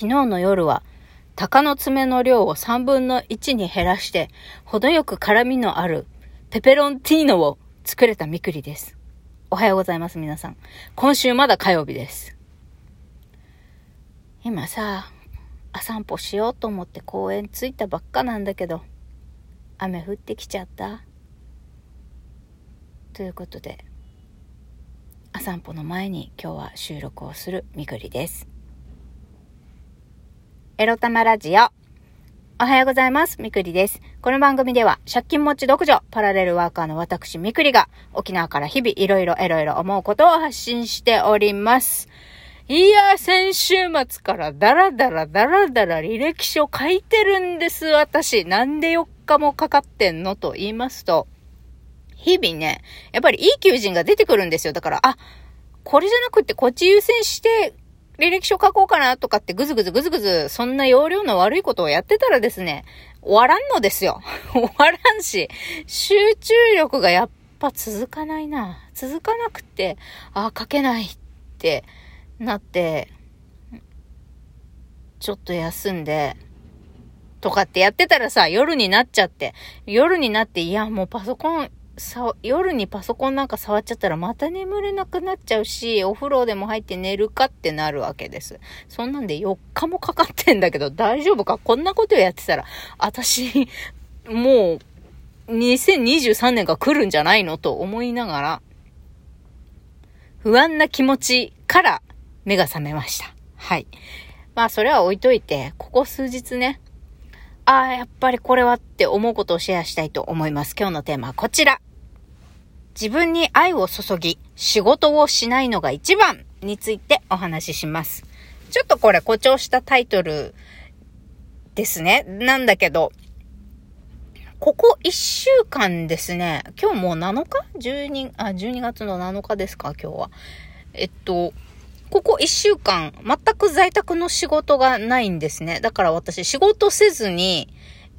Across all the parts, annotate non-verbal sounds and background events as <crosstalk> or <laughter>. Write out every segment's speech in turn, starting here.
昨日の夜は、鷹の爪の量を3分の1に減らして、程よく辛みのあるペペロンティーノを作れたみくりです。おはようございます、皆さん。今週まだ火曜日です。今さ、あ散歩しようと思って公園着いたばっかなんだけど、雨降ってきちゃった。ということで、あ散歩の前に今日は収録をするみくりです。エロ玉ラジオ。おはようございます。みくりです。この番組では、借金持ち独女、パラレルワーカーの私みくりが、沖縄から日々いろいろいろいろ思うことを発信しております。いや、先週末からダラダラダラダラ履歴書書いてるんです、私。なんで4日もかかってんのと言いますと、日々ね、やっぱりいい求人が出てくるんですよ。だから、あ、これじゃなくてこっち優先して履歴書書こうかなとかってぐずぐずぐずぐず、そんな容量の悪いことをやってたらですね、終わらんのですよ。<laughs> 終わらんし、集中力がやっぱ続かないな。続かなくて、あ、書けないってなって、ちょっと休んで、とかってやってたらさ、夜になっちゃって、夜になって、いや、もうパソコンさ、夜にパソコンなんか触っちゃったらまた眠れなくなっちゃうし、お風呂でも入って寝るかってなるわけです。そんなんで4日もかかってんだけど大丈夫か？こんなことをやってたら、私、もう、2023年が来るんじゃないのと思いながら、不安な気持ちから目が覚めました。はい。まあ、それは置いといて、ここ数日ね、ああ、やっぱりこれはって思うことをシェアしたいと思います。今日のテーマはこちら。自分に愛を注ぎ、仕事をしないのが一番についてお話しします。ちょっとこれ誇張したタイトルですね。なんだけど、ここ1週間ですね、今日もう7日 ?12、あ、12月の7日ですか、今日は。えっと、ここ1週間、全く在宅の仕事がないんですね。だから私仕事せずに、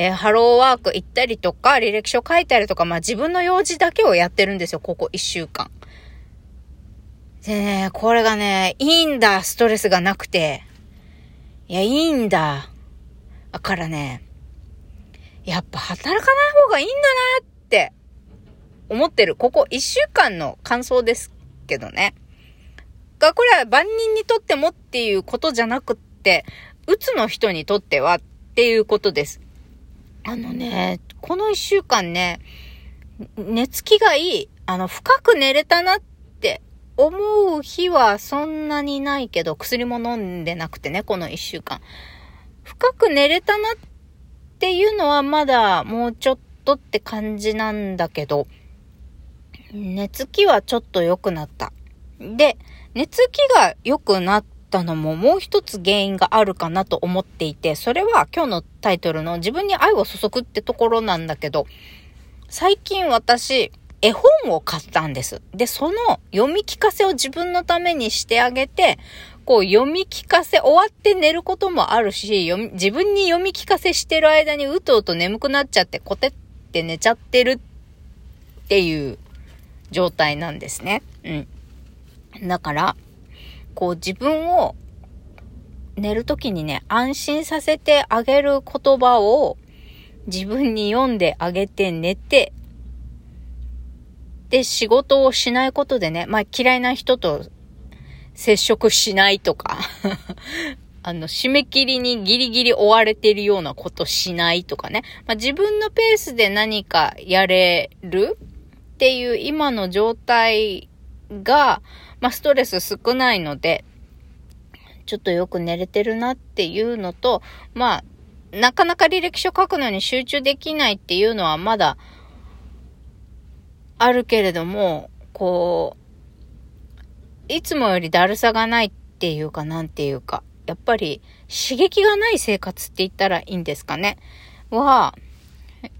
えー、ハローワーク行ったりとか、履歴書書いたりとか、まあ自分の用事だけをやってるんですよ、ここ一週間。でね、これがね、いいんだ、ストレスがなくて。いや、いいんだ。だからね、やっぱ働かない方がいいんだなって思ってる。ここ一週間の感想ですけどね。が、これは万人にとってもっていうことじゃなくって、うつの人にとってはっていうことです。あのね、この一週間ね、寝つきがいい。あの、深く寝れたなって思う日はそんなにないけど、薬も飲んでなくてね、この一週間。深く寝れたなっていうのはまだもうちょっとって感じなんだけど、寝つきはちょっと良くなった。で、寝つきが良くなったのももう一つ原因があるかなと思っていて、それは今日のタイトルの自分に愛を注ぐってところなんだけど、最近私、絵本を買ったんです。で、その読み聞かせを自分のためにしてあげて、こう読み聞かせ終わって寝ることもあるし、自分に読み聞かせしてる間にうとうと眠くなっちゃってコテって寝ちゃってるっていう状態なんですね。うん。だから、こう自分を寝るときにね、安心させてあげる言葉を自分に読んであげて寝て、で、仕事をしないことでね、まあ嫌いな人と接触しないとか <laughs> あの、締め切りにギリギリ追われてるようなことしないとかね。まあ、自分のペースで何かやれるっていう今の状態が、まあ、ストレス少ないので、ちょっとよく寝れてるなっていうのと、まあ、なかなか履歴書書くのに集中できないっていうのはまだあるけれども、こう、いつもよりだるさがないっていうかなんていうか、やっぱり刺激がない生活って言ったらいいんですかね。は、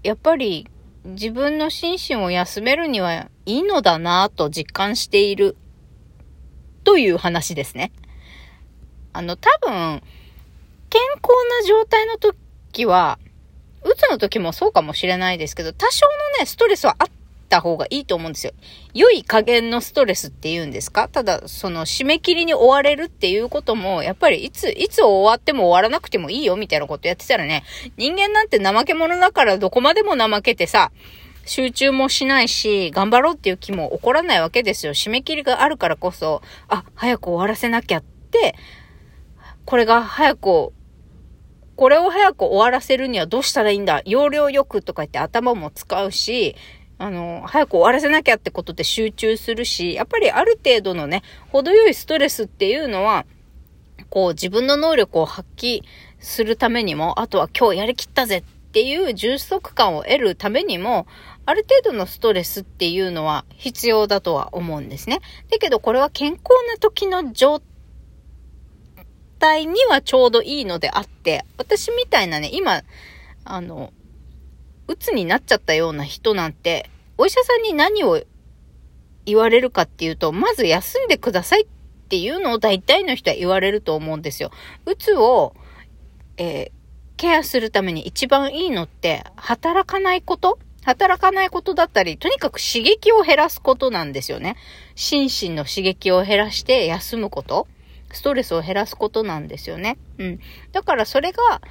やっぱり自分の心身を休めるにはいいのだなぁと実感しているという話ですね。あの、多分、健康な状態の時は、うつの時もそうかもしれないですけど、多少のね、ストレスはあった方がいいと思うんですよ。良い加減のストレスって言うんですか？ただ、その締め切りに追われるっていうことも、やっぱりいつ、いつ終わっても終わらなくてもいいよみたいなことやってたらね、人間なんて怠け者だからどこまでも怠けてさ、集中もしないし、頑張ろうっていう気も起こらないわけですよ。締め切りがあるからこそ、あ、早く終わらせなきゃって、これが早くこれを早く終わらせるにはどうしたらいいんだ？要領よくとか言って頭も使うし、あの、早く終わらせなきゃってことで集中するし、やっぱりある程度のね、程よいストレスっていうのは、こう自分の能力を発揮するためにも、あとは今日やりきったぜっていう充足感を得るためにも、ある程度のストレスっていうのは必要だとは思うんですね。だけどこれは健康な時の状態にはちょうどいいのであって、私みたいなね、今、あの、鬱になっちゃったような人なんて、お医者さんに何を言われるかっていうと、まず休んでくださいっていうのを大体の人は言われると思うんですよ。鬱を、えー、ケアするために一番いいのって、働かないこと働かないことだったり、とにかく刺激を減らすことなんですよね。心身の刺激を減らして休むこと。ストレスを減らすことなんですよね。うん。だからそれが、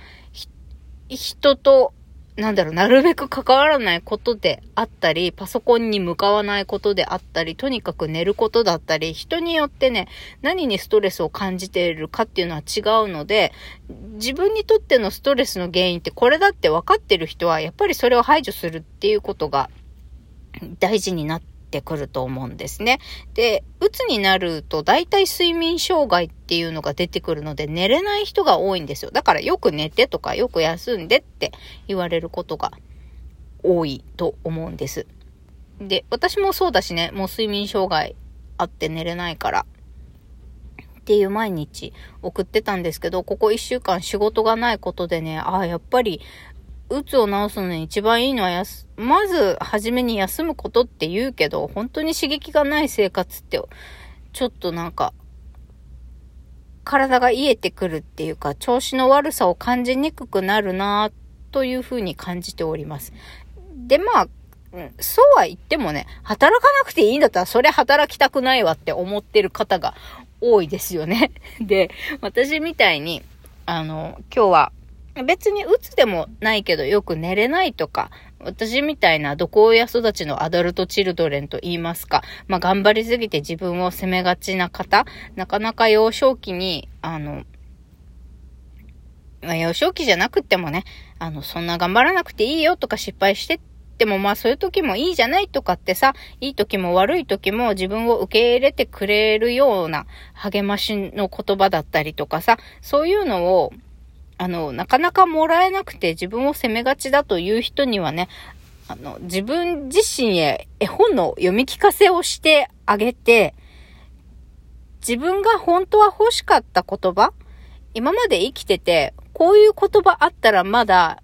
人と、なんだろう、なるべく関わらないことであったり、パソコンに向かわないことであったり、とにかく寝ることだったり、人によってね、何にストレスを感じているかっていうのは違うので、自分にとってのストレスの原因ってこれだって分かってる人は、やっぱりそれを排除するっていうことが大事になってくると思うんですね。で、鬱になると大体睡眠障害っていうのが出てくるので寝れない人が多いんですよ。だからよく寝てとかよく休んでって言われることが多いと思うんです。で、私もそうだしね、もう睡眠障害あって寝れないから。っていう毎日送ってたんですけど、ここ一週間仕事がないことでね、ああ、やっぱりうつを治すのに一番いいのはやす、まず初めに休むことって言うけど、本当に刺激がない生活って、ちょっとなんか、体が癒えてくるっていうか、調子の悪さを感じにくくなるなというふうに感じております。で、まあ、そうは言ってもね、働かなくていいんだったら、それ働きたくないわって思ってる方が多いですよね。<laughs> で、私みたいに、あの、今日は別に鬱でもないけどよく寝れないとか、私みたいな毒親育ちのアダルトチルドレンと言いますか、まあ頑張りすぎて自分を責めがちな方、なかなか幼少期に、あの、まあ幼少期じゃなくてもね、あの、そんな頑張らなくていいよとか失敗してってもまあそういう時もいいじゃないとかってさ、いい時も悪い時も自分を受け入れてくれるような励ましの言葉だったりとかさ、そういうのをあの、なかなかもらえなくて自分を責めがちだという人にはね、あの、自分自身へ絵本の読み聞かせをしてあげて、自分が本当は欲しかった言葉今まで生きてて、こういう言葉あったらまだ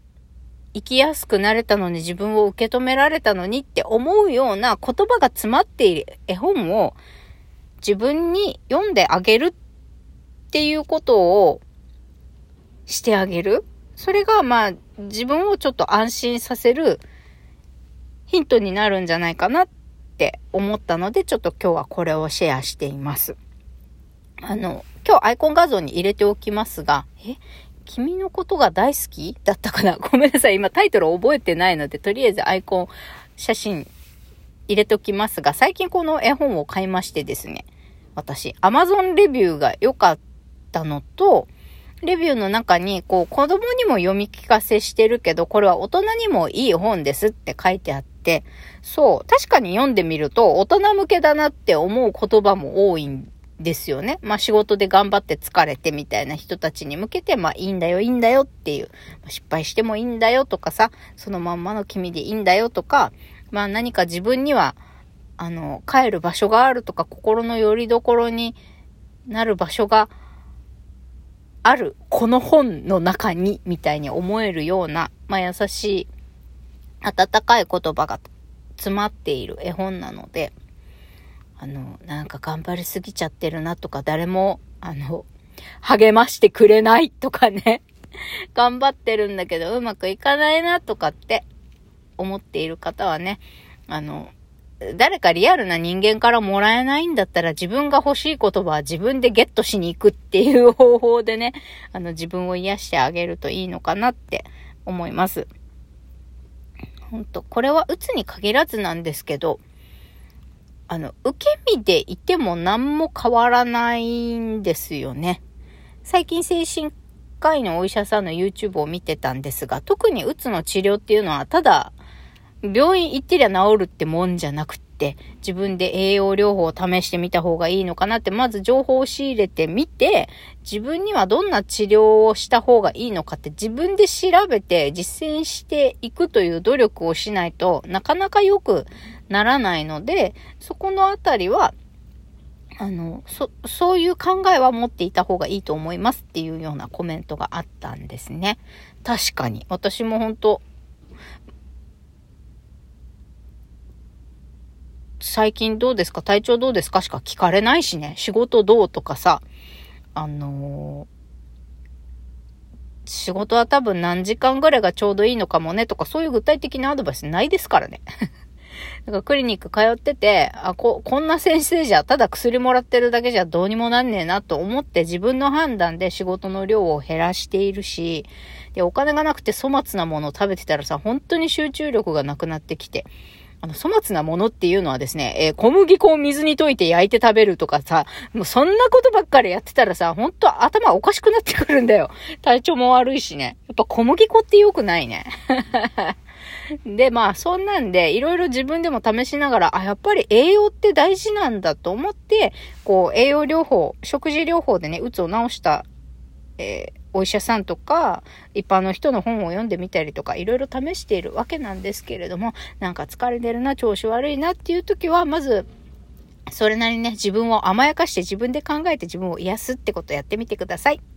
生きやすくなれたのに自分を受け止められたのにって思うような言葉が詰まっている絵本を自分に読んであげるっていうことをしてあげる。それが、まあ、自分をちょっと安心させるヒントになるんじゃないかなって思ったので、ちょっと今日はこれをシェアしています。あの、今日アイコン画像に入れておきますが、え？君のことが大好きだったかな？<laughs> ごめんなさい。今タイトル覚えてないので、とりあえずアイコン写真入れておきますが、最近この絵本を買いましてですね、私、Amazon レビューが良かったのと、レビューの中に、こう、子供にも読み聞かせしてるけど、これは大人にもいい本ですって書いてあって、そう、確かに読んでみると、大人向けだなって思う言葉も多いんですよね。まあ仕事で頑張って疲れてみたいな人たちに向けて、まあいいんだよ、いいんだよっていう、失敗してもいいんだよとかさ、そのまんまの君でいいんだよとか、まあ何か自分には、あの、帰る場所があるとか、心の拠り所になる場所がある、この本の中に、みたいに思えるような、まあ、優しい、温かい言葉が詰まっている絵本なので、あの、なんか頑張りすぎちゃってるなとか、誰も、あの、励ましてくれないとかね、<laughs> 頑張ってるんだけどうまくいかないなとかって思っている方はね、あの、誰かリアルな人間からもらえないんだったら自分が欲しい言葉は自分でゲットしに行くっていう方法でね、あの自分を癒してあげるといいのかなって思います。本当これは鬱に限らずなんですけど、あの、受け身でいても何も変わらないんですよね。最近精神科医のお医者さんの YouTube を見てたんですが、特にうつの治療っていうのはただ病院行ってりゃ治るってもんじゃなくって、自分で栄養療法を試してみた方がいいのかなって、まず情報を仕入れてみて、自分にはどんな治療をした方がいいのかって自分で調べて実践していくという努力をしないとなかなか良くならないので、そこのあたりは、あの、そ、そういう考えは持っていた方がいいと思いますっていうようなコメントがあったんですね。確かに。私も本当最近どうですか？体調どうですかしか聞かれないしね。仕事どうとかさ、あのー、仕事は多分何時間ぐらいがちょうどいいのかもねとか、そういう具体的なアドバイスないですからね。だかクリニック通ってて、あ、こ、こんな先生じゃ、ただ薬もらってるだけじゃどうにもなんねえなと思って自分の判断で仕事の量を減らしているし、で、お金がなくて粗末なものを食べてたらさ、本当に集中力がなくなってきて、あの、粗末なものっていうのはですね、えー、小麦粉を水に溶いて焼いて食べるとかさ、もうそんなことばっかりやってたらさ、ほんと頭おかしくなってくるんだよ。体調も悪いしね。やっぱ小麦粉って良くないね。<laughs> で、まあ、そんなんで、いろいろ自分でも試しながら、あ、やっぱり栄養って大事なんだと思って、こう、栄養療法、食事療法でね、うつを治した、えーお医者さんとか、一般の人の本を読んでみたりとか、いろいろ試しているわけなんですけれども、なんか疲れてるな、調子悪いなっていう時は、まず、それなりにね、自分を甘やかして自分で考えて自分を癒すってことをやってみてください。